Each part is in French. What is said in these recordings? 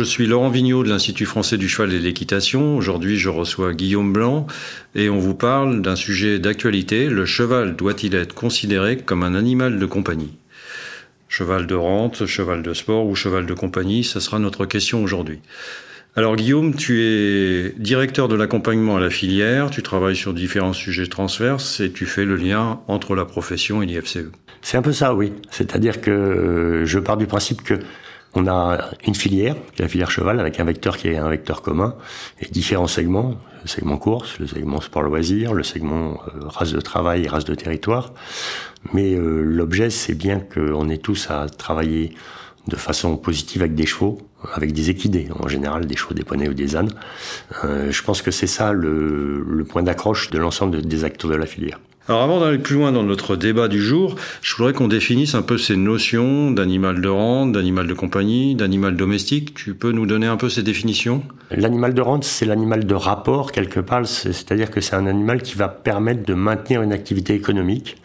Je suis Laurent Vigneault de l'Institut français du cheval et de l'équitation. Aujourd'hui, je reçois Guillaume Blanc et on vous parle d'un sujet d'actualité. Le cheval doit-il être considéré comme un animal de compagnie? Cheval de rente, cheval de sport ou cheval de compagnie, ce sera notre question aujourd'hui. Alors Guillaume, tu es directeur de l'accompagnement à la filière, tu travailles sur différents sujets transverses et tu fais le lien entre la profession et l'IFCE. C'est un peu ça, oui. C'est-à-dire que euh, je pars du principe que on a une filière, la filière cheval, avec un vecteur qui est un vecteur commun, et différents segments, le segment course, le segment sport loisir, le segment euh, race de travail et race de territoire. Mais euh, l'objet, c'est bien qu'on ait tous à travailler de façon positive avec des chevaux, avec des équidés, en général des chevaux, des poneys ou des ânes. Euh, je pense que c'est ça le point d'accroche de l'ensemble des acteurs de la filière. Alors avant d'aller plus loin dans notre débat du jour, je voudrais qu'on définisse un peu ces notions d'animal de rente, d'animal de compagnie, d'animal domestique. Tu peux nous donner un peu ces définitions? L'animal de rente, c'est l'animal de rapport quelque part, c'est-à-dire que c'est un animal qui va permettre de maintenir une activité économique.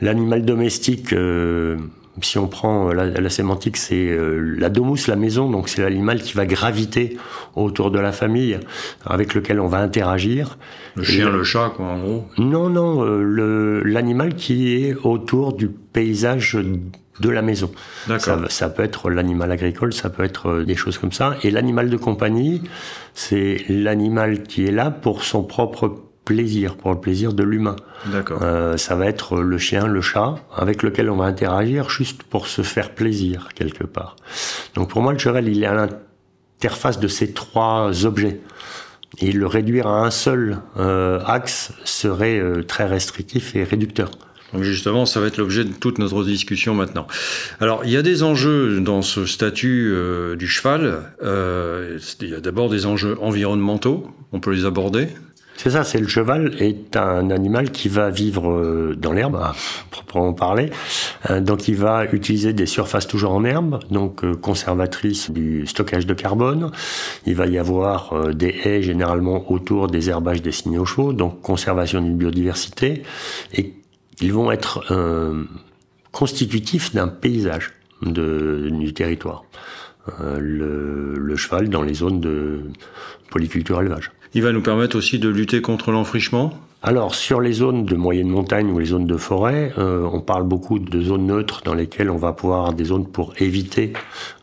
L'animal domestique, euh, si on prend euh, la, sémantique, c'est euh, la domus, la maison, donc c'est l'animal qui va graviter autour de la famille, avec lequel on va interagir. Le chien, le chat, quoi, en gros. Non, non, euh, l'animal qui est autour du paysage de la maison. Ça, ça peut être l'animal agricole, ça peut être des choses comme ça. Et l'animal de compagnie, c'est l'animal qui est là pour son propre plaisir, pour le plaisir de l'humain. D'accord. Euh, ça va être le chien, le chat, avec lequel on va interagir juste pour se faire plaisir quelque part. Donc pour moi, le cheval, il est à l'interface de ces trois objets. Et le réduire à un seul euh, axe serait euh, très restrictif et réducteur. Donc justement, ça va être l'objet de toute notre discussion maintenant. Alors, il y a des enjeux dans ce statut euh, du cheval. Il y a d'abord des enjeux environnementaux. On peut les aborder. C'est ça, c'est le cheval est un animal qui va vivre euh, dans l'herbe, à proprement parler. Euh, donc il va utiliser des surfaces toujours en herbe, donc euh, conservatrices du stockage de carbone. Il va y avoir des haies généralement autour des herbages destinés aux chevaux, donc conservation d'une biodiversité. Et ils vont être constitutifs d'un paysage du territoire. Le, le cheval dans les zones de polyculture élevage. Il va nous permettre aussi de lutter contre l'enfrichement alors sur les zones de moyenne montagne ou les zones de forêt, euh, on parle beaucoup de zones neutres dans lesquelles on va pouvoir avoir des zones pour éviter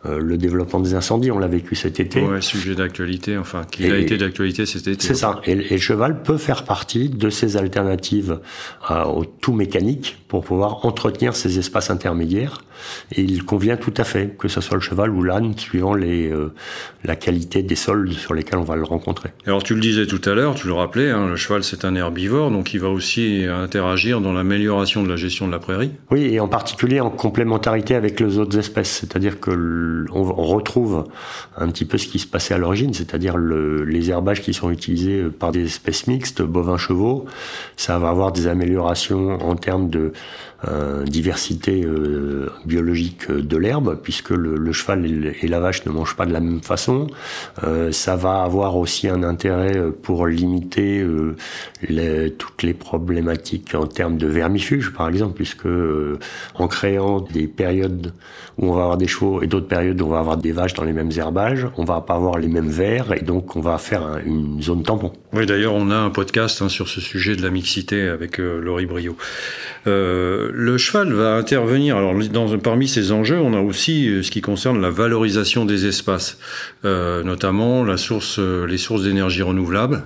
euh, le développement des incendies. On l'a vécu cet été. Ouais, sujet d'actualité, enfin qui a été d'actualité cet été. C'est ça. Et, le cheval peut faire partie de ces alternatives euh, au tout mécanique pour pouvoir entretenir ces espaces intermédiaires. Et il convient tout à fait que ce soit le cheval ou l'âne, suivant les la qualité des sols sur lesquels on va le rencontrer. Alors tu le disais tout à l'heure, tu le rappelais, hein, le cheval c'est un herbivore donc il va aussi interagir dans l'amélioration de la gestion de la prairie. Oui, et en particulier en complémentarité avec les autres espèces, c'est-à-dire que on retrouve un petit peu ce qui se passait à l'origine, c'est-à-dire les herbages qui sont utilisés par des espèces mixtes, bovins, chevaux, ça va avoir des améliorations en termes de diversité euh, biologique de l'herbe, puisque le, cheval et la vache ne mangent pas de la même façon. Euh, ça va avoir aussi un intérêt pour limiter les, toutes les problématiques en termes de vermifuges, par exemple, puisque en créant des périodes où on va avoir des chevaux et d'autres périodes où on va avoir des vaches dans les mêmes herbages, on va pas avoir les mêmes vers et donc on va faire une zone tampon. Oui, d'ailleurs, on a un podcast hein, sur ce sujet de la mixité avec Laurie Brio. Euh, le cheval va intervenir. Alors, dans, parmi ces enjeux, on a aussi euh, ce qui concerne la valorisation des espaces, euh, notamment euh, les sources d'énergie renouvelable.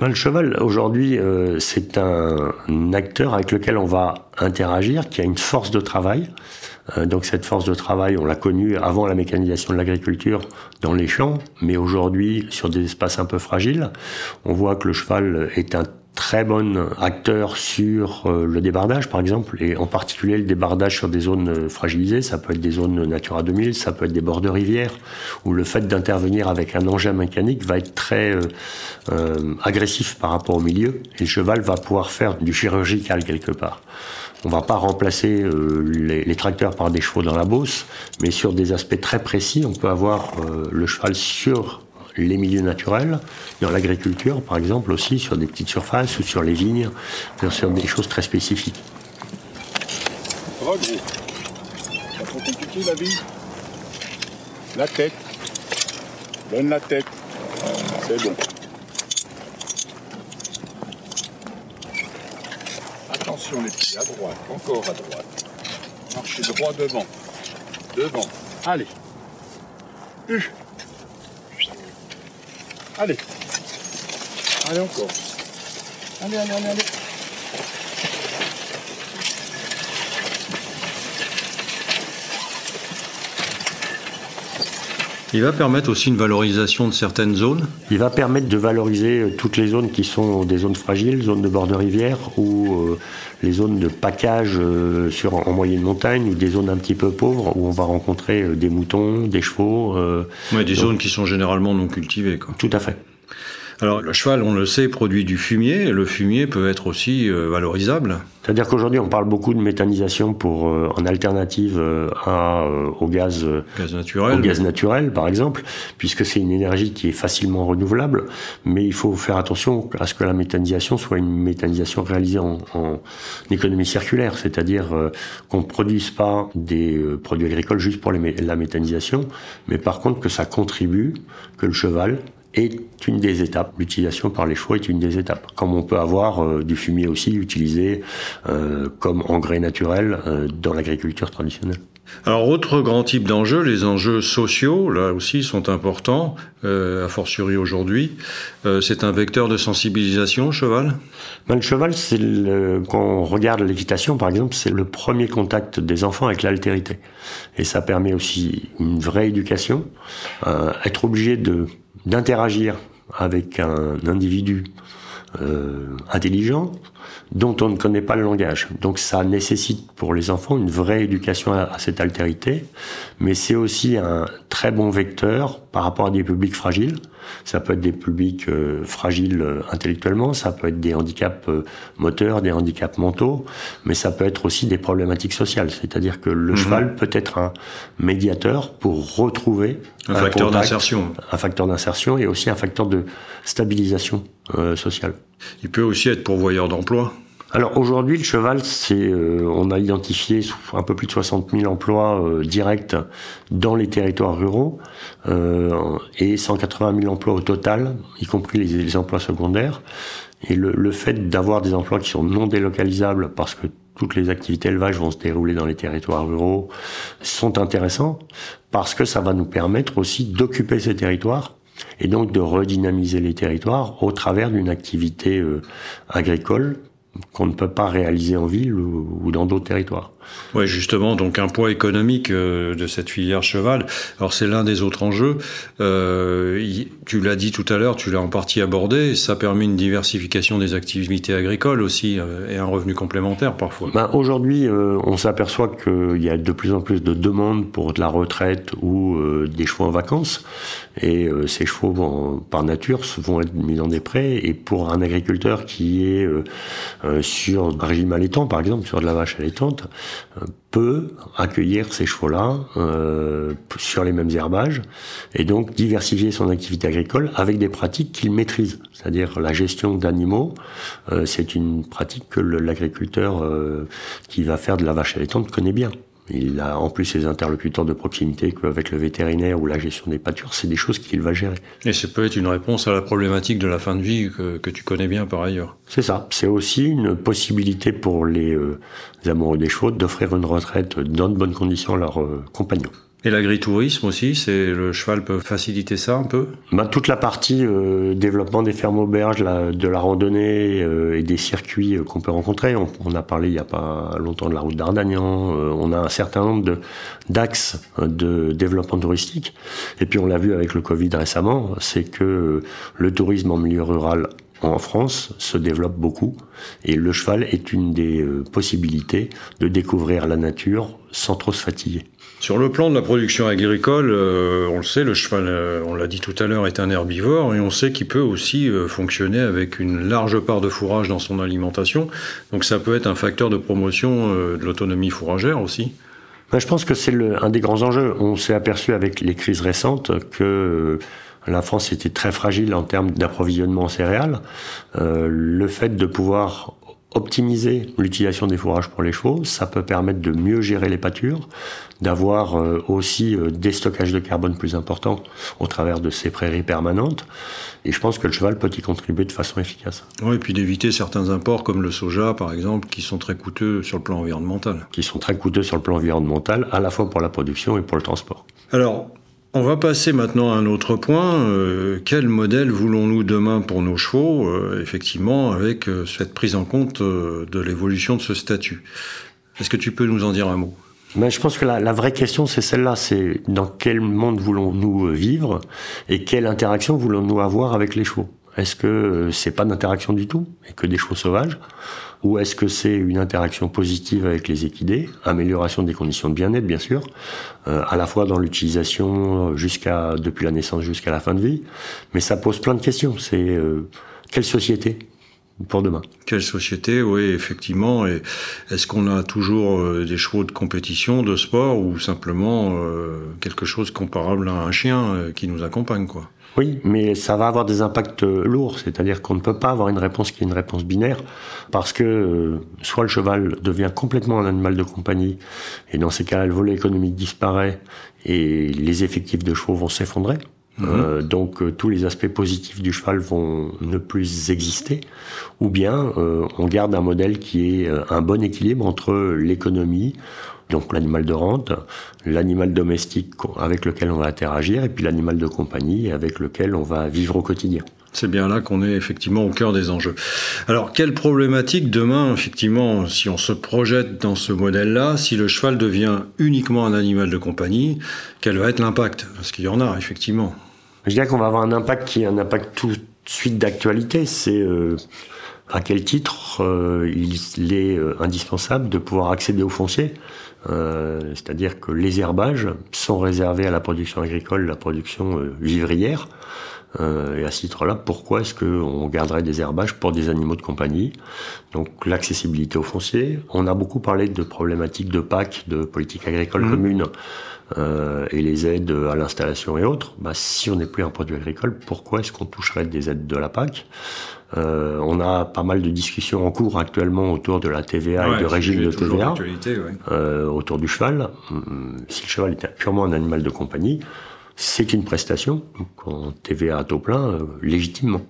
Ben, le cheval, aujourd'hui, c'est un, acteur avec lequel on va interagir, qui a une force de travail. donc cette force de travail, on l'a connue avant la mécanisation de l'agriculture dans les champs, mais aujourd'hui, sur des espaces un peu fragiles, on voit que le cheval est un très bon acteur sur euh, le débardage, par exemple, et en particulier le débardage sur des zones euh, fragilisées. Ça peut être des zones Natura 2000, ça peut être des bords de rivière, où le fait d'intervenir avec un engin mécanique va être très euh, agressif par rapport au milieu, et le cheval va pouvoir faire du chirurgical quelque part. On va pas remplacer les, les, tracteurs par des chevaux dans la bosse, mais sur des aspects très précis, on peut avoir le cheval sur les milieux naturels, dans l'agriculture par exemple aussi, sur des petites surfaces ou sur les vignes, sur des choses très spécifiques. trop compliqué la La tête. Donne la tête. C'est bon. Attention les pieds, à droite, encore à droite. Marchez droit devant. Devant. Allez. Allez encore. Allez, allez, allez, allez. Il va permettre aussi une valorisation de certaines zones Il va permettre de valoriser euh, toutes les zones qui sont des zones fragiles, zones de bord de rivière ou euh, les zones de package euh, sur, en moyenne montagne ou des zones un petit peu pauvres où on va rencontrer des moutons, des chevaux. Oui, des zones qui sont généralement non cultivées. Quoi. Tout à fait. Alors le cheval, on le sait, produit du fumier. Le fumier peut être aussi euh, valorisable. C'est-à-dire qu'aujourd'hui, on parle beaucoup de méthanisation pour euh, en alternative euh, à, au gaz, gaz naturel, au gaz naturel, par exemple, puisque c'est une énergie qui est facilement renouvelable. Mais il faut faire attention à ce que la méthanisation soit une méthanisation réalisée en, en économie circulaire, c'est-à-dire qu'on ne produise pas des produits agricoles juste pour les, la méthanisation, mais par contre que ça contribue, que le cheval est une des étapes. L'utilisation par les chevaux est une des étapes. Comme on peut avoir euh, du fumier aussi utilisé euh, comme engrais naturel euh, dans l'agriculture traditionnelle. Alors, autre grand type d'enjeux, les enjeux sociaux, là aussi, sont importants, euh, a fortiori aujourd'hui. c'est un vecteur de sensibilisation, cheval? Ben, Le cheval, c'est quand on regarde l'équitation, par exemple, c'est le premier contact des enfants avec l'altérité. Et ça permet aussi une vraie éducation. être obligé de d'interagir avec un individu euh, intelligent dont on ne connaît pas le langage. Donc ça nécessite pour les enfants une vraie éducation à, cette altérité, mais c'est aussi un très bon vecteur par rapport à des publics fragiles. Ça peut être des publics euh, fragiles euh, intellectuellement, ça peut être des handicaps euh, moteurs, des handicaps mentaux, mais ça peut être aussi des problématiques sociales. C'est-à-dire que le mhm. cheval peut être un médiateur pour retrouver un, facteur d'insertion, un facteur d'insertion et aussi un facteur de stabilisation sociale. Il peut aussi être pourvoyeur d'emploi. Alors aujourd'hui, le cheval, c'est, euh, on a identifié un peu plus de 60 000 emplois euh, directs dans les territoires ruraux euh, et 180 000 emplois au total, y compris les, emplois secondaires. Et le, le fait d'avoir des emplois qui sont non délocalisables parce que toutes les activités élevage vont se dérouler dans les territoires ruraux sont intéressants parce que ça va nous permettre aussi d'occuper ces territoires et donc de redynamiser les territoires au travers d'une activité euh, agricole qu'on ne peut pas réaliser en ville ou, dans d'autres territoires. Oui, justement, donc un poids économique euh, de cette filière cheval. Alors c'est l'un des autres enjeux. Euh, tu l'as dit tout à l'heure, tu l'as en partie abordé. Ça permet une diversification des activités agricoles aussi euh, et un revenu complémentaire parfois. Ben, Aujourd'hui, on s'aperçoit qu'il y a de plus en plus de demandes pour de la retraite ou des chevaux en vacances. Et ces chevaux, par nature, vont être mis dans des prés. Et pour un agriculteur qui est sur un régime allaitant, par exemple, sur de la vache allaitante, peut accueillir ces chevaux-là euh, sur les mêmes herbages et donc diversifier son activité agricole avec des pratiques qu'il maîtrise. C'est-à-dire la gestion d'animaux, euh, c'est une pratique que l'agriculteur euh, qui va faire de la vache allaitante connaît bien. Il a en plus ses interlocuteurs de proximité avec le vétérinaire ou la gestion des pâtures, c'est des choses qu'il va gérer. Et ça peut être une réponse à la problématique de la fin de vie que, que tu connais bien par ailleurs. C'est ça. C'est aussi une possibilité pour les, euh, amoureux des chevaux d'offrir une retraite dans de bonnes conditions à leurs euh, compagnons. Et l'agritourisme aussi, c'est le cheval peut faciliter ça un peu bah, Toute la partie euh, développement des fermes auberges, de la randonnée euh, et des circuits euh, qu'on peut rencontrer. On, a parlé il n'y a pas longtemps de la route d'Ardagnan. on a un certain nombre d'axes de, développement touristique. Et puis on l'a vu avec le Covid récemment, c'est que le tourisme en milieu rural en France se développe beaucoup et le cheval est une des euh, possibilités de découvrir la nature sans trop se fatiguer. Sur le plan de la production agricole, euh, on le sait, le cheval, euh, on l'a dit tout à l'heure, est un herbivore et on sait qu'il peut aussi fonctionner avec une large part de fourrage dans son alimentation. Donc ça peut être un facteur de promotion de l'autonomie fourragère aussi. Je pense que c'est un des grands enjeux. On s'est aperçu avec les crises récentes que la France était très fragile en termes d'approvisionnement en céréales. Euh, le fait de pouvoir optimiser l'utilisation des fourrages pour les chevaux, ça peut permettre de mieux gérer les pâtures, d'avoir euh, aussi euh, des stockages de carbone plus importants au travers de ces prairies permanentes. Et je pense que le cheval peut y contribuer de façon efficace. Oui, et puis d'éviter certains imports comme le soja, par exemple, qui sont très coûteux sur le plan environnemental. Qui sont très coûteux sur le plan environnemental, à la fois pour la production et pour le transport. Alors, on va passer maintenant à un autre point. Euh, quel modèle voulons-nous demain pour nos chevaux euh, Effectivement, avec euh, cette prise en compte de l'évolution de ce statut? Est-ce que tu peux nous en dire un mot? Mais je pense que la, la vraie question, c'est celle-là. C'est dans quel monde voulons-nous vivre et quelle interaction voulons-nous avoir avec les chevaux? Est-ce que c'est pas d'interaction du tout et que des chevaux sauvages? Ou est-ce que c'est une interaction positive avec les équidés, amélioration des conditions de bien-être bien sûr, euh, à la fois dans l'utilisation jusqu'à depuis la naissance jusqu'à la fin de vie, mais ça pose plein de questions. C'est euh, quelle société pour demain. Quelle société, oui, effectivement. Et est-ce qu'on a toujours euh, des chevaux de compétition, de sport, ou simplement quelque chose comparable à un chien qui nous accompagne, quoi? Oui, mais ça va avoir des impacts euh, lourds, c'est-à-dire qu'on ne peut pas avoir une réponse qui est une réponse binaire, parce que euh, soit le cheval devient complètement un animal de compagnie, et dans ces cas-là, le volet économique disparaît, et les effectifs de chevaux vont s'effondrer. Mhm. Euh, donc tous les aspects positifs du cheval vont ne plus exister, ou bien on garde un modèle qui est un bon équilibre entre l'économie, donc l'animal de rente, l'animal domestique avec lequel on va interagir, et puis l'animal de compagnie avec lequel on va vivre au quotidien. C'est bien là qu'on est effectivement au cœur des enjeux. Alors, quelle problématique demain, effectivement, si on se projette dans ce modèle-là, si le cheval devient uniquement un animal de compagnie, quel va être l'impact? Parce qu'il y en a, effectivement. Je dirais qu'on va avoir un impact qui est un impact tout de suite d'actualité. C'est euh, à quel titre euh, il est euh, indispensable de pouvoir accéder au foncier euh, c'est-à-dire que les herbages sont réservés à la production agricole, la production vivrière. Euh, et à ce titre-là, pourquoi est-ce qu'on garderait des herbages pour des animaux de compagnie? Donc l'accessibilité au foncier. On a beaucoup parlé de problématiques de PAC, de politique agricole mmh. commune, euh, et les aides à l'installation et autres. Bah, si on n'est plus un produit agricole, pourquoi est-ce qu'on toucherait des aides de la PAC? Euh, on a pas mal de discussions en cours actuellement autour de la TVA et de régime de TVA, euh, autour du cheval. Hum, si le cheval est purement un animal de compagnie, c'est une prestation, en TVA à taux plein, euh, légitimement.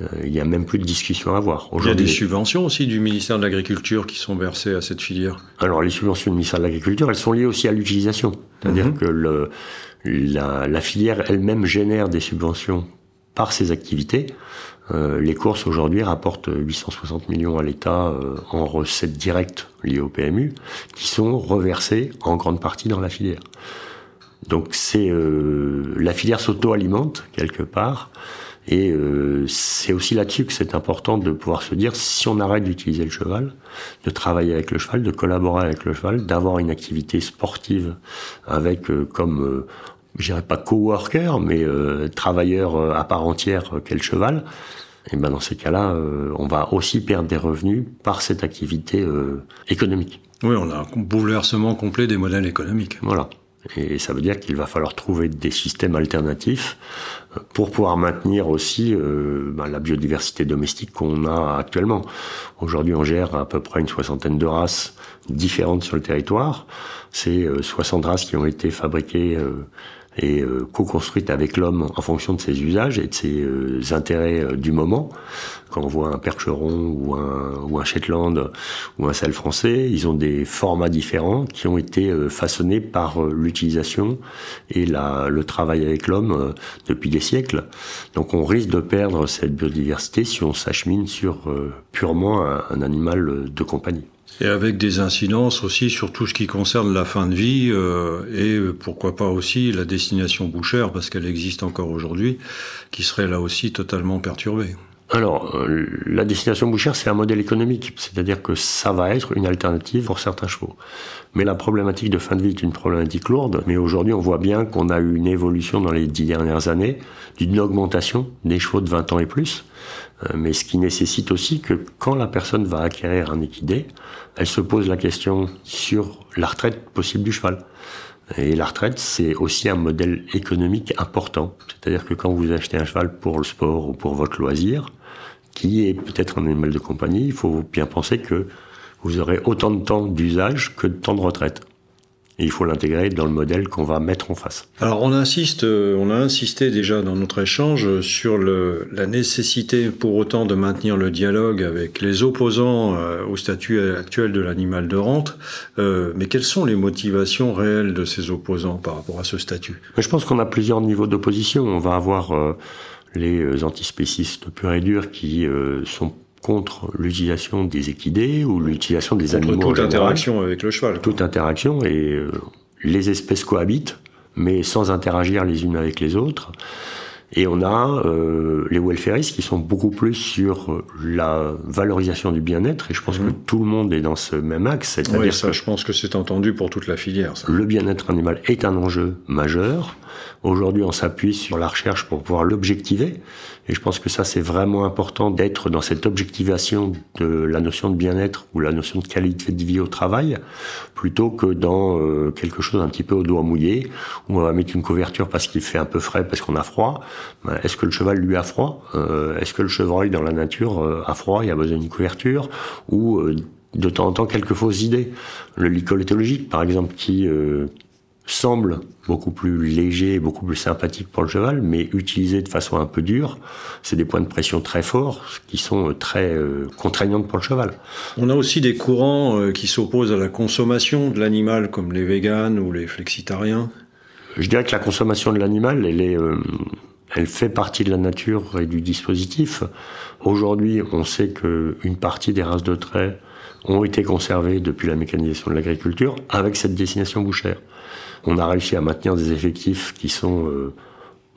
Euh, il n'y a même plus de discussion à avoir. Il y a des subventions aussi du ministère de l'Agriculture qui sont versées à cette filière. Alors les subventions du ministère de l'Agriculture, elles sont liées aussi à l'utilisation. C'est-à-dire mhm. que le, la, la filière elle-même génère des subventions par ses activités. Euh, les courses aujourd'hui rapportent 860 millions à l'État euh, en recettes directes liées au PMU, qui sont reversées en grande partie dans la filière. Donc c'est euh, la filière s'auto-alimente quelque part, et c'est aussi là-dessus que c'est important de pouvoir se dire si on arrête d'utiliser le cheval, de travailler avec le cheval, de collaborer avec le cheval, d'avoir une activité sportive avec comme je dirais pas coworker, mais travailleur à part entière qu'est le cheval, et ben dans ces cas-là, euh, on va aussi perdre des revenus par cette activité euh, économique. Oui, on a un bouleversement complet des modèles économiques. Voilà. Et ça veut dire qu'il va falloir trouver des systèmes alternatifs euh, pour pouvoir maintenir aussi ben, la biodiversité domestique qu'on a actuellement. Aujourd'hui, on gère à peu près une soixantaine de races différentes sur le territoire. C'est 60 races qui ont été fabriquées et euh, co-construite avec l'homme en fonction de ses usages et de ses euh, intérêts euh, du moment. Quand on voit un percheron ou un, ou un Shetland ou un sel français, ils ont des formats différents qui ont été façonnés par l'utilisation et la, le travail avec l'homme depuis des siècles. Donc on risque de perdre cette biodiversité si on s'achemine sur purement un animal de compagnie. Et avec des incidences aussi sur tout ce qui concerne la fin de vie euh, et pourquoi pas aussi la destination bouchère, parce qu'elle existe encore aujourd'hui, qui serait là aussi totalement perturbée. Alors, euh, la destination bouchère, c'est un modèle économique, c'est-à-dire que ça va être une alternative pour certains chevaux. Mais la problématique de fin de vie est une problématique lourde, mais aujourd'hui on voit bien qu'on a eu une évolution dans les dix dernières années, d'une augmentation des chevaux de 20 ans et plus, euh, mais ce qui nécessite aussi que quand la personne va acquérir un équidé, elle se pose la question sur la retraite possible du cheval. Et la retraite, c'est aussi un modèle économique important. C'est-à-dire que quand vous achetez un cheval pour le sport ou pour votre loisir, qui est peut-être un animal de compagnie, il faut bien penser que vous aurez autant de temps d'usage que de temps de retraite. Et il faut l'intégrer dans le modèle qu'on va mettre en face. Alors on insiste, euh, on a insisté déjà dans notre échange sur le, la nécessité pour autant de maintenir le dialogue avec les opposants euh, au statut actuel de l'animal de rente. Euh, mais quelles sont les motivations réelles de ces opposants par rapport à ce statut? Je pense qu'on a plusieurs niveaux d'opposition. On va avoir les euh, antispécistes purs et durs qui euh, sont contre l'utilisation des équidés ou l'utilisation des contre animaux. Toute interaction avec le cheval. Toute interaction et euh, les espèces cohabitent, mais sans interagir les unes avec les autres. Et on a euh, les welfaristes qui sont beaucoup plus sur la valorisation du bien-être. Et je pense que mhm. tout le monde est dans ce même axe. C'est-à-dire ça, je pense que c'est entendu pour toute la filière. Ça. Le bien-être animal est un enjeu majeur. Aujourd'hui, on s'appuie sur la recherche pour pouvoir l'objectiver. Et je pense que ça, c'est vraiment important d'être dans cette objectivation de la notion de bien-être ou la notion de qualité de vie au travail, plutôt que dans euh, quelque chose un petit peu au doigt mouillé, où on va mettre une couverture parce qu'il fait un peu frais, parce qu'on a froid. Ben, est-ce que le cheval, lui, a froid euh, Est-ce que le chevreuil, dans la nature, euh, a froid Il a besoin d'une couverture Ou de temps en temps, quelques fausses idées. Le licol éthologique, par exemple, qui semble beaucoup plus léger, beaucoup plus sympathique pour le cheval, mais utilisé de façon un peu dure, c'est des points de pression très forts qui sont très euh, contraignantes pour le cheval. On a aussi des courants euh, qui s'opposent à la consommation de l'animal, comme les véganes ou les flexitariens. Je dirais que la consommation de l'animal, elle est, euh, elle fait partie de la nature et du dispositif. Aujourd'hui, on sait qu'une partie des races de traits ont été conservées depuis la mécanisation de l'agriculture avec cette destination bouchère. On a réussi à maintenir des effectifs qui sont euh,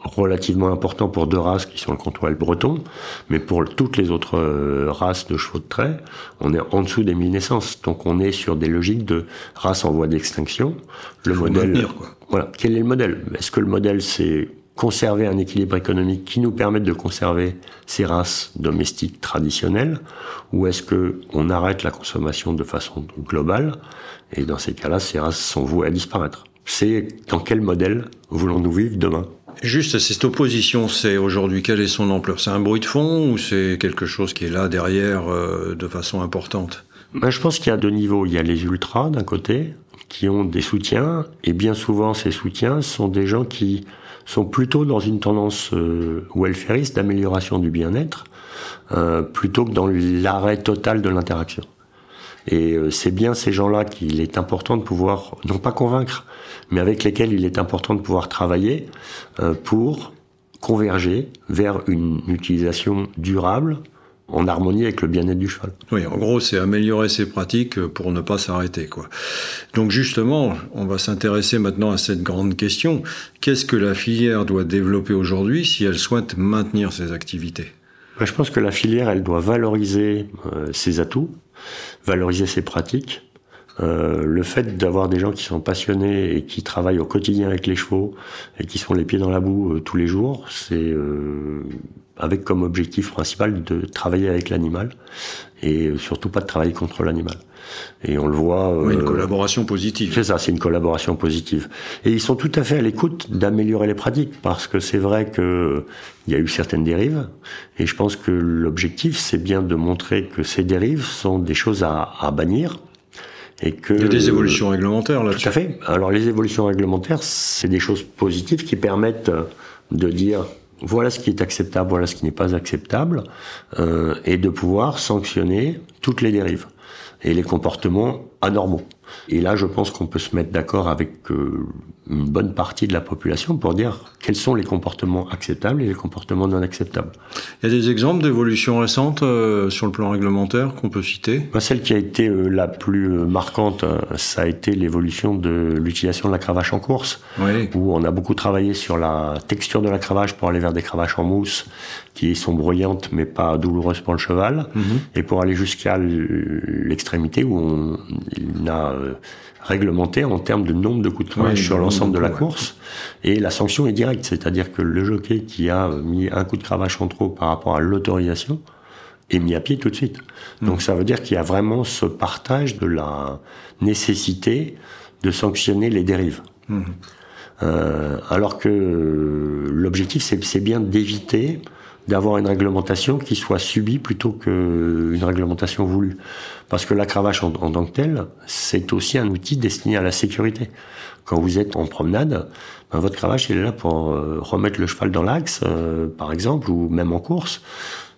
relativement importants pour deux races qui sont le contrôle breton, mais pour toutes les autres euh, races de chevaux de trait, on est en dessous des 1000 naissances. Donc on est sur des logiques de races en voie d'extinction. Le modèle, voilà. Quel est le modèle? Est-ce que le modèle c'est conserver un équilibre économique qui nous permette de conserver ces races domestiques traditionnelles, ou est-ce que on arrête la consommation de façon globale Et dans ces cas-là, ces races sont vouées à disparaître. C'est dans quel modèle voulons-nous vivre demain? Juste, cette opposition, c'est aujourd'hui, quelle est son ampleur? C'est un bruit de fond ou c'est quelque chose qui est là derrière euh, de façon importante? Ben, Je pense qu'il y a deux niveaux. Il y a les ultras d'un côté, qui ont des soutiens, et bien souvent ces soutiens sont des gens qui sont plutôt dans une tendance euh, welfariste d'amélioration du bien-être, euh, plutôt que dans l'arrêt total de l'interaction. Et euh, c'est bien ces gens-là qu'il est important de pouvoir, non pas convaincre, mais avec lesquels il est important de pouvoir travailler euh, pour converger vers une utilisation durable en harmonie avec le bien-être du cheval. Oui, en gros, c'est améliorer ses pratiques pour ne pas s'arrêter, quoi. Donc justement, on va s'intéresser maintenant à cette grande question. Qu'est-ce que la filière doit développer aujourd'hui si elle souhaite maintenir ses activités? Je pense que la filière, elle doit valoriser euh, ses atouts, valoriser ses pratiques. Euh, le fait d'avoir des gens qui sont passionnés et qui travaillent au quotidien avec les chevaux et qui sont les pieds dans la boue euh, tous les jours, c'est euh, avec comme objectif principal de travailler avec l'animal et surtout pas de travailler contre l'animal. Et on le voit. Oui, une collaboration positive. C'est ça, c'est une collaboration positive. Et ils sont tout à fait à l'écoute d'améliorer les pratiques parce que c'est vrai que il y a eu certaines dérives et je pense que l'objectif c'est bien de montrer que ces dérives sont des choses à, à bannir. Et que, il y a des évolutions réglementaires là-dessus. Tout à fait. Alors les évolutions réglementaires, c'est des choses positives qui permettent de dire voilà ce qui est acceptable, voilà ce qui n'est pas acceptable, euh, et de pouvoir sanctionner toutes les dérives et les comportements anormaux. Et là, je pense qu'on peut se mettre d'accord avec euh, une bonne partie de la population pour dire quels sont les comportements acceptables et les comportements non acceptables. Il y a des exemples d'évolutions récentes euh, sur le plan réglementaire qu'on peut citer? Bah, Celle qui a été euh, la plus marquante, ça a été l'évolution de l'utilisation de la cravache en course, oui. où on a beaucoup travaillé sur la texture de la cravache pour aller vers des cravaches en mousse qui sont bruyantes mais pas douloureuses pour le cheval, Mhm. et pour aller jusqu'à l'extrémité où on, a réglementé en termes de nombre de coups de cravache Oui, sur le l'ensemble de la course. Et la sanction est directe, c'est-à-dire que le jockey qui a mis un coup de cravache en trop par rapport à l'autorisation est mis à pied tout de suite. Mhm. Donc ça veut dire qu'il y a vraiment ce partage de la nécessité de sanctionner les dérives. Mhm. Euh, alors que euh, l'objectif, c'est bien d'éviter d'avoir une réglementation qui soit subie plutôt qu'une réglementation voulue. Parce que la cravache en, en tant que telle, c'est aussi un outil destiné à la sécurité. Quand vous êtes en promenade, ben, votre cravache est là pour euh, remettre le cheval dans l'axe, euh, par exemple, ou même en course.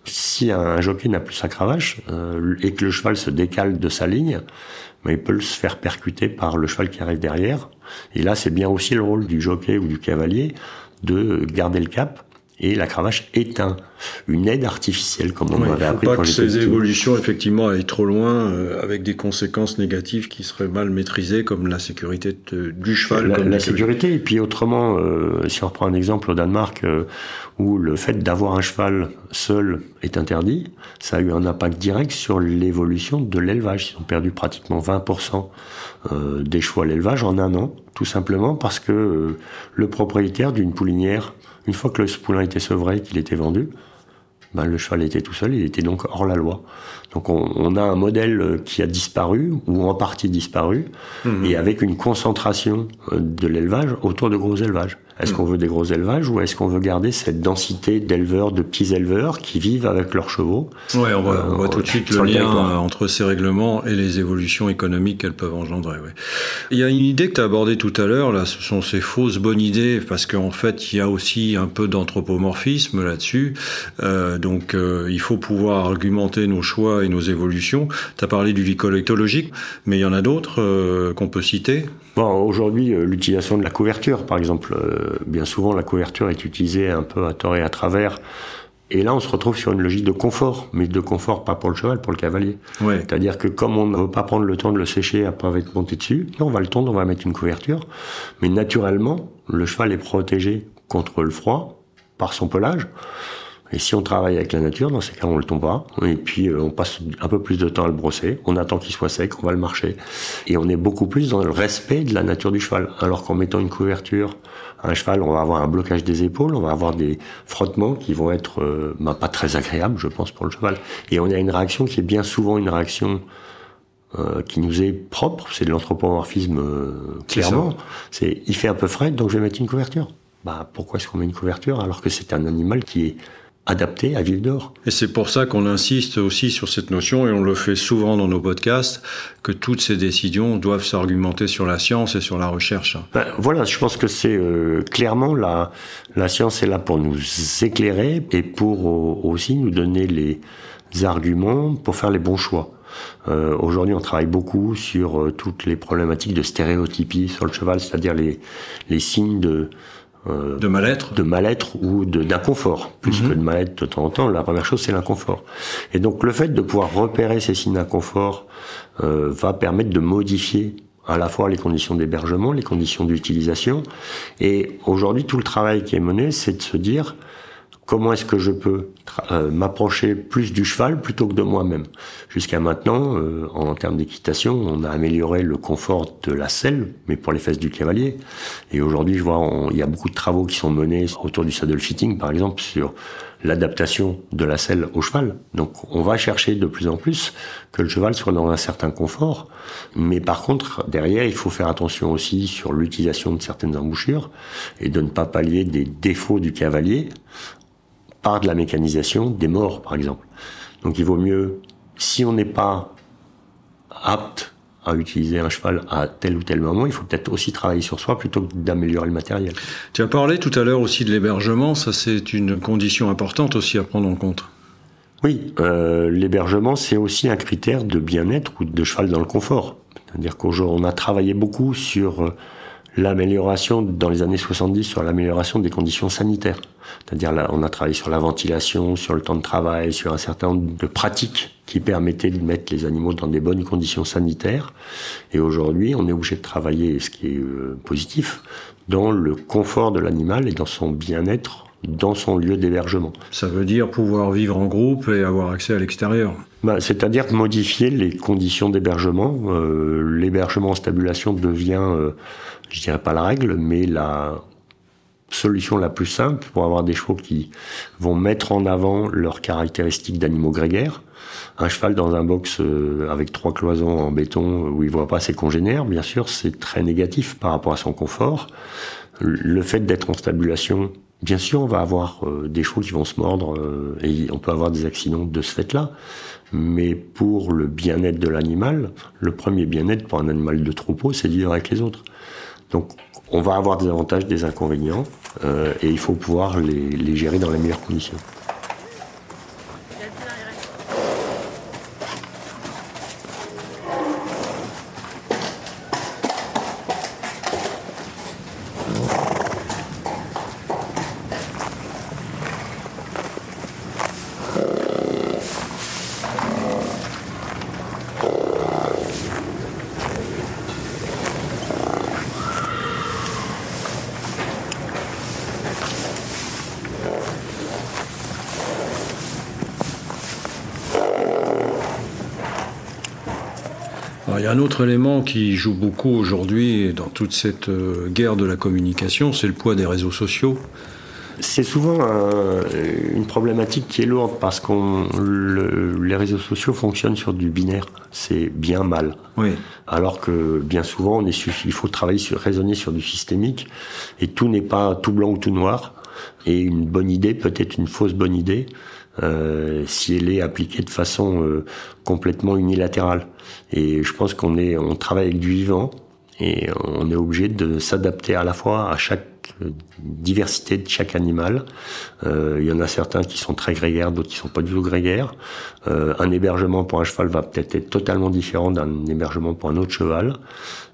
Si un jockey n'a plus sa cravache euh, et que le cheval se décale de sa ligne, ben, il peut se faire percuter par le cheval qui arrive derrière. Et là, c'est bien aussi le rôle du jockey ou du cavalier de garder le cap. Et la cravache est un, une aide artificielle, comme on Ouais, m'avait il ne appris faut pas que ces évolutions, effectivement, aillent trop loin, euh, avec des conséquences négatives qui seraient mal maîtrisées, comme la sécurité de- du cheval. La, comme sécurité, et puis autrement, euh, si on reprend un exemple au Danemark, euh, où le fait d'avoir un cheval seul est interdit, ça a eu un impact direct sur l'évolution de l'élevage. Ils ont perdu pratiquement 20% euh, des chevaux à l'élevage en un an, tout simplement parce que euh, le propriétaire d'une poulinière, une fois que le poulain était sevré, qu'il était vendu, ben, le cheval était tout seul, il était donc hors la loi. Donc on, on a un modèle euh, qui a disparu, ou en partie disparu, et avec une concentration euh, de l'élevage autour de gros élevages. Est-ce qu'on veut des gros élevages ou est-ce qu'on veut garder cette densité d'éleveurs, de petits éleveurs qui vivent avec leurs chevaux? Ouais, on voit, on voit Euh, tout de suite le lien territoire. entre ces règlements et les évolutions économiques qu'elles peuvent engendrer. Ouais. Il y a une idée que tu as abordée tout à l'heure, là, ce sont ces fausses bonnes idées, parce qu'en fait, il y a aussi un peu d'anthropomorphisme là-dessus. Euh, donc, euh, il faut pouvoir argumenter nos choix et nos évolutions. Tu as parlé du licol écologique, mais il y en a d'autres euh, qu'on peut citer? Bon, aujourd'hui, euh, l'utilisation de la couverture, par exemple, euh, bien souvent la couverture est utilisée un peu à tort et à travers. Et là, on se retrouve sur une logique de confort, mais de confort pas pour le cheval, pour le cavalier. Ouais. C'est-à-dire que comme on ne veut pas prendre le temps de le sécher après être monté dessus, on va le tondre, on va mettre une couverture. Mais naturellement, le cheval est protégé contre le froid par son pelage. Et si on travaille avec la nature, dans ces cas, on le tombe pas. Et puis, euh, on passe un peu plus de temps à le brosser. On attend qu'il soit sec, on va le marcher. Et on est beaucoup plus dans le respect de la nature du cheval. Alors qu'en mettant une couverture à un cheval, on va avoir un blocage des épaules, on va avoir des frottements qui vont être euh, bah, pas très agréables, je pense, pour le cheval. Et on a une réaction qui est bien souvent une réaction euh, qui nous est propre, c'est de l'anthropomorphisme euh, clairement. C'est il fait un peu frais, donc je vais mettre une couverture. Bah pourquoi est-ce qu'on met une couverture alors que c'est un animal qui est adapté à vivre dehors Et c'est pour ça qu'on insiste aussi sur cette notion, et on le fait souvent dans nos podcasts, que toutes ces décisions doivent s'argumenter sur la science et sur la recherche. Ben, Voilà, je pense que c'est euh, clairement la, la science est là pour nous éclairer et pour euh, aussi nous donner les arguments pour faire les bons choix. Euh, Aujourd'hui, on travaille beaucoup sur euh, toutes les problématiques de stéréotypie sur le cheval, c'est-à-dire les, les signes de, euh, De mal-être de mal-être ou de- d'inconfort, plus que de mal-être de temps en temps. La première chose, c'est l'inconfort. Et donc, le fait de pouvoir repérer ces signes d'inconfort euh, va permettre de modifier à la fois les conditions d'hébergement, les conditions d'utilisation. Et aujourd'hui, tout le travail qui est mené, c'est de se dire comment est-ce que je peux euh, m'approcher plus du cheval plutôt que de moi-même? Jusqu'à maintenant, euh, en termes d'équitation, on a amélioré le confort de la selle, mais pour les fesses du cavalier. Et aujourd'hui, je vois, il y a beaucoup de travaux qui sont menés autour du saddle fitting, par exemple, sur l'adaptation de la selle au cheval. Donc, on va chercher de plus en plus que le cheval soit dans un certain confort. Mais par contre, derrière, il faut faire attention aussi sur l'utilisation de certaines embouchures et de ne pas pallier des défauts du cavalier par de la mécanisation des morts, par exemple. Donc il vaut mieux, si on n'est pas apte à utiliser un cheval à tel ou tel moment, il faut peut-être aussi travailler sur soi plutôt que d'améliorer le matériel. Tu as parlé tout à l'heure aussi de l'hébergement, ça c'est une condition importante aussi à prendre en compte. Oui, euh, l'hébergement, c'est aussi un critère de bien-être ou de cheval dans le confort. C'est-à-dire qu'aujourd'hui, on a travaillé beaucoup sur euh, l'amélioration, dans les années 70, sur l'amélioration des conditions sanitaires. C'est-à-dire on a travaillé sur la ventilation, sur le temps de travail, sur un certain nombre de pratiques qui permettaient de mettre les animaux dans des bonnes conditions sanitaires. Et aujourd'hui, on est obligé de travailler, ce qui est euh, positif, dans le confort de l'animal et dans son bien-être dans son lieu d'hébergement. Ça veut dire pouvoir vivre en groupe et avoir accès à l'extérieur bah, C'est-à-dire modifier les conditions d'hébergement. Euh, l'hébergement en stabulation devient, euh, je dirais pas la règle, mais la solution la plus simple pour avoir des chevaux qui vont mettre en avant leurs caractéristiques d'animaux grégaires. Un cheval dans un box euh, avec trois cloisons en béton où il voit pas ses congénères, bien sûr, c'est très négatif par rapport à son confort. Le fait d'être en stabulation Bien sûr, on va avoir euh, des chevaux qui vont se mordre euh, et on peut avoir des accidents de ce fait-là. Mais pour le bien-être de l'animal, le premier bien-être pour un animal de troupeau, c'est de vivre avec les autres. Donc, on va avoir des avantages, des inconvénients, euh, et il faut pouvoir les, les gérer dans les meilleures conditions. Il y a un autre élément qui joue beaucoup aujourd'hui dans toute cette euh, guerre de la communication, c'est le poids des réseaux sociaux. C'est souvent une problématique qui est lourde parce que les réseaux sociaux fonctionnent sur du binaire. C'est bien mal. Oui. Alors que bien souvent, on est, il faut travailler sur, raisonner sur du systémique et tout n'est pas tout blanc ou tout noir. Et une bonne idée peut être une fausse bonne idée euh, si elle est appliquée de façon euh, complètement unilatérale. Et je pense qu'on est, on travaille avec du vivant et on est obligé de s'adapter à la fois à chaque diversité de chaque animal. Euh, il y en a certains qui sont très grégaires, d'autres qui sont pas du tout grégaires. Euh, un hébergement pour un cheval va peut-être être totalement différent d'un hébergement pour un autre cheval.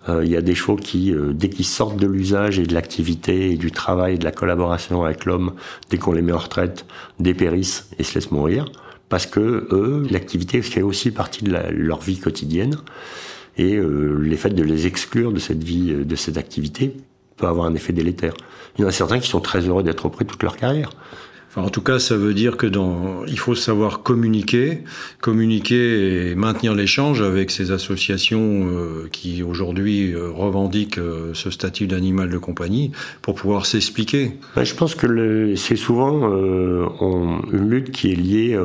Euh, il y a des chevaux qui, dès qu'ils sortent de l'usage et de l'activité et du travail et de la collaboration avec l'homme, dès qu'on les met en retraite, dépérissent et se laissent mourir. Parce que eux, l'activité fait aussi partie de leur vie quotidienne. Et euh, les faits de les exclure de cette vie, de cette activité, peut avoir un effet délétère. Il y en a certains qui sont très heureux d'être auprès toute leur carrière. Enfin, en tout cas, ça veut dire que dans, il faut savoir communiquer, communiquer et maintenir l'échange avec ces associations euh, qui aujourd'hui euh, revendiquent euh, ce statut d'animal de compagnie pour pouvoir s'expliquer. Ben, je pense que c'est souvent une lutte qui est liée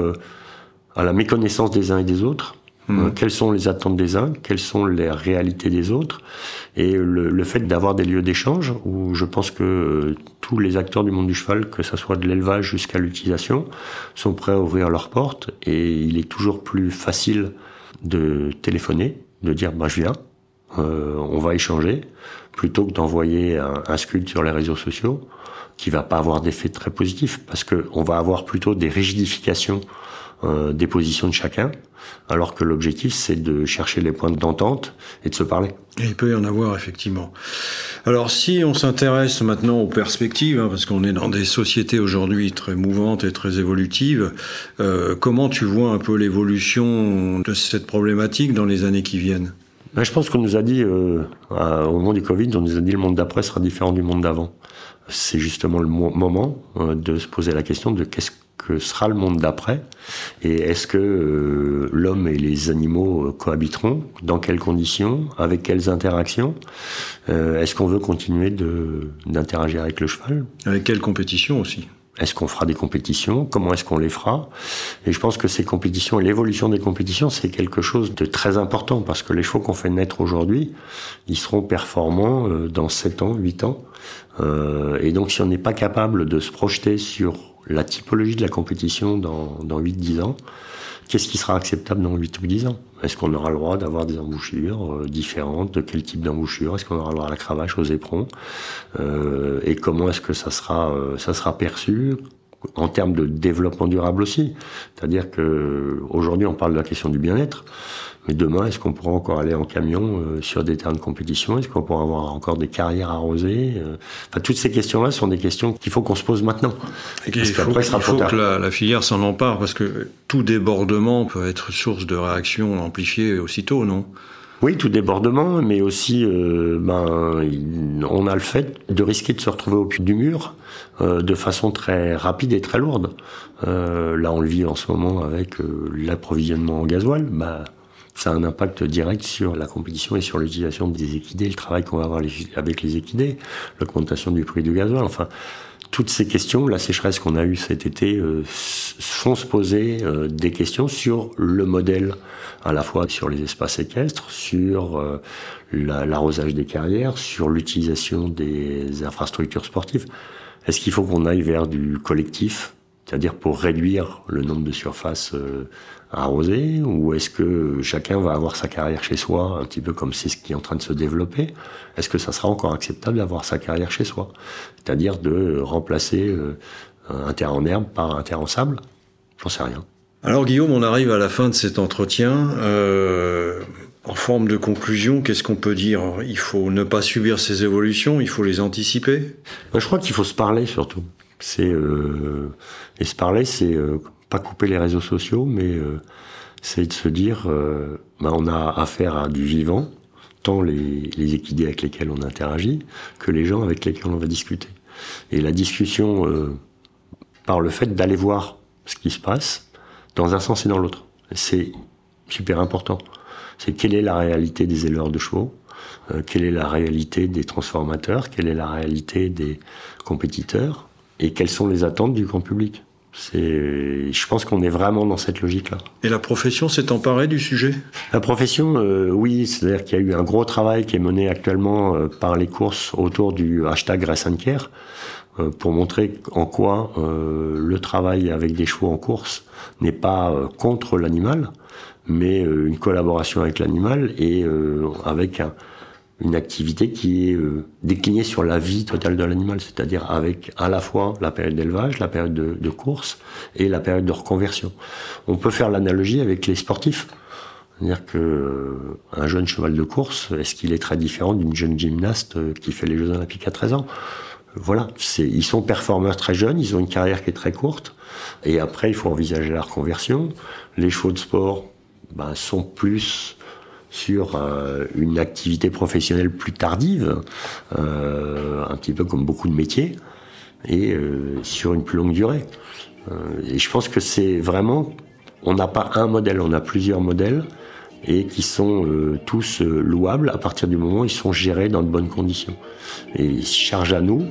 à la méconnaissance des uns et des autres Mmh. quelles sont les attentes des uns, quelles sont les réalités des autres, et le, le fait d'avoir des lieux d'échange où je pense que euh, tous les acteurs du monde du cheval, que ce soit de l'élevage jusqu'à l'utilisation, sont prêts à ouvrir leurs portes, et il est toujours plus facile de téléphoner, de dire bah je viens, euh, on va échanger, plutôt que d'envoyer un, un sculpte sur les réseaux sociaux qui va pas avoir d'effet très positif parce que on va avoir plutôt des rigidifications euh, des positions de chacun, alors que l'objectif c'est de chercher les points d'entente et de se parler. Et il peut y en avoir effectivement. Alors si on s'intéresse maintenant aux perspectives, hein, parce qu'on est dans des sociétés aujourd'hui très mouvantes et très évolutives, euh, comment tu vois un peu l'évolution de cette problématique dans les années qui viennent? Ben, Je pense qu'on nous a dit, euh, au moment du Covid, on nous a dit le monde d'après sera différent du monde d'avant. C'est justement le moment euh, de se poser la question de qu'est-ce que sera le monde d'après. Et est-ce que euh, l'homme et les animaux euh, cohabiteront? Dans quelles conditions? Avec quelles interactions? Euh, Est-ce qu'on veut continuer d'interagir avec le cheval? Avec quelle compétition aussi? Est-ce qu'on fera des compétitions? Comment est-ce qu'on les fera? Et je pense que ces compétitions et l'évolution des compétitions, c'est quelque chose de très important parce que les chevaux qu'on fait naître aujourd'hui, ils seront performants dans 7 ans, 8 ans. et donc si on n'est pas capable de se projeter sur la typologie de la compétition dans, dans 8-10 ans, qu'est-ce qui sera acceptable dans 8 ou 10 ans? Est-ce qu'on aura le droit d'avoir des embouchures euh, différentes? De quel type d'embouchure? Est-ce qu'on aura le droit à la cravache, aux éperons? Euh, Et comment est-ce que ça sera, euh, ça sera perçu? En termes de développement durable aussi. C'est-à-dire que aujourd'hui on parle de la question du bien-être, mais demain est-ce qu'on pourra encore aller en camion euh, sur des terrains de compétition? Est-ce qu'on pourra avoir encore des carrières arrosées euh? Enfin, toutes ces questions-là sont des questions qu'il faut qu'on se pose maintenant. Et il faut, il faut que la, la filière s'en empare parce que tout débordement peut être source de réaction amplifiée aussitôt, non? Oui, tout débordement, mais aussi, euh, ben, on a le fait de risquer de se retrouver au pied du mur euh, de façon très rapide et très lourde. Euh, là, on le vit en ce moment avec euh, l'approvisionnement en gasoil. Ben, ça a un impact direct sur la compétition et sur l'utilisation des équidés, le travail qu'on va avoir avec les équidés, l'augmentation du prix du gasoil. Enfin, toutes ces questions, la sécheresse qu'on a eue cet été, euh, font se poser euh, des questions sur le modèle, à la fois sur les espaces équestres, sur euh, l'arrosage des carrières, sur l'utilisation des infrastructures sportives. Est-ce qu'il faut qu'on aille vers du collectif, c'est-à-dire pour réduire le nombre de surfaces arroser ou est-ce que chacun va avoir sa carrière chez soi, un petit peu comme c'est ce qui est en train de se développer Est-ce que ça sera encore acceptable d'avoir sa carrière chez soi? C'est-à-dire de remplacer euh, un terrain en herbe par un terrain en sable? J'en sais rien. Alors Guillaume, on arrive à la fin de cet entretien. Euh, en forme de conclusion, qu'est-ce qu'on peut dire? Il faut ne pas subir ces évolutions, il faut les anticiper? Je crois qu'il faut se parler surtout. C'est euh, et se parler, c'est euh, pas couper les réseaux sociaux, mais euh, c'est de se dire, bah, on a affaire à du vivant, tant les, équidés avec lesquels on interagit, que les gens avec lesquels on va discuter. Et la discussion, par le fait d'aller voir ce qui se passe, dans un sens et dans l'autre, c'est super important. C'est quelle est la réalité des éleveurs de chevaux, quelle est la réalité des transformateurs, quelle est la réalité des compétiteurs, et quelles sont les attentes du grand public? C'est, je pense qu'on est vraiment dans cette logique-là. Et la profession s'est emparée du sujet? La profession, euh, oui, c'est-à-dire qu'il y a eu un gros travail qui est mené actuellement euh, par les courses autour du hashtag Race and Care euh, pour montrer en quoi euh, le travail avec des chevaux en course n'est pas euh, contre l'animal, mais une collaboration avec l'animal et avec un, une activité qui est euh, déclinée sur la vie totale de l'animal, c'est-à-dire avec à la fois la période d'élevage, la période de, de, course et la période de reconversion. On peut faire l'analogie avec les sportifs. C'est-à-dire que euh, un jeune cheval de course, est-ce qu'il est très différent d'une jeune gymnaste euh, qui fait les Jeux Olympiques à 13 ans? Voilà, ils sont performeurs très jeunes, ils ont une carrière qui est très courte, et après il faut envisager la reconversion. Les chevaux de sport ben, sont plus sur euh, une activité professionnelle plus tardive, euh, un petit peu comme beaucoup de métiers, et euh, sur une plus longue durée. Et je pense que c'est vraiment, on n'a pas un modèle, on a plusieurs modèles, et qui sont tous louables à partir du moment où ils sont gérés dans de bonnes conditions. Et il charge à nous,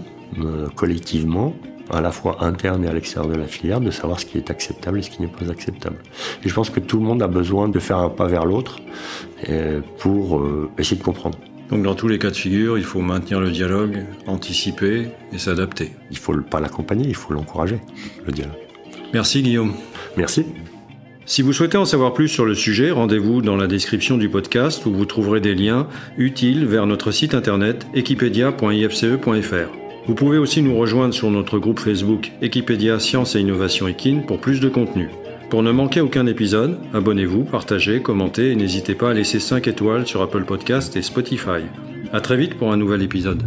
collectivement, à la fois interne et à l'extérieur de la filière, de savoir ce qui est acceptable et ce qui n'est pas acceptable. Et je pense que tout le monde a besoin de faire un pas vers l'autre pour euh, essayer de comprendre. Donc dans tous les cas de figure, il faut maintenir le dialogue, anticiper et s'adapter. Il faut pas l'accompagner, il faut l'encourager, le dialogue. Merci Guillaume. Merci. Si vous souhaitez en savoir plus sur le sujet, rendez-vous dans la description du podcast où vous trouverez des liens utiles vers notre site internet equipedia.ifce.fr. Vous pouvez aussi nous rejoindre sur notre groupe Facebook Equipédia Science et Innovation Equine pour plus de contenu. Pour ne manquer aucun épisode, abonnez-vous, partagez, commentez et n'hésitez pas à laisser 5 étoiles sur Apple Podcast et Spotify. À très vite pour un nouvel épisode.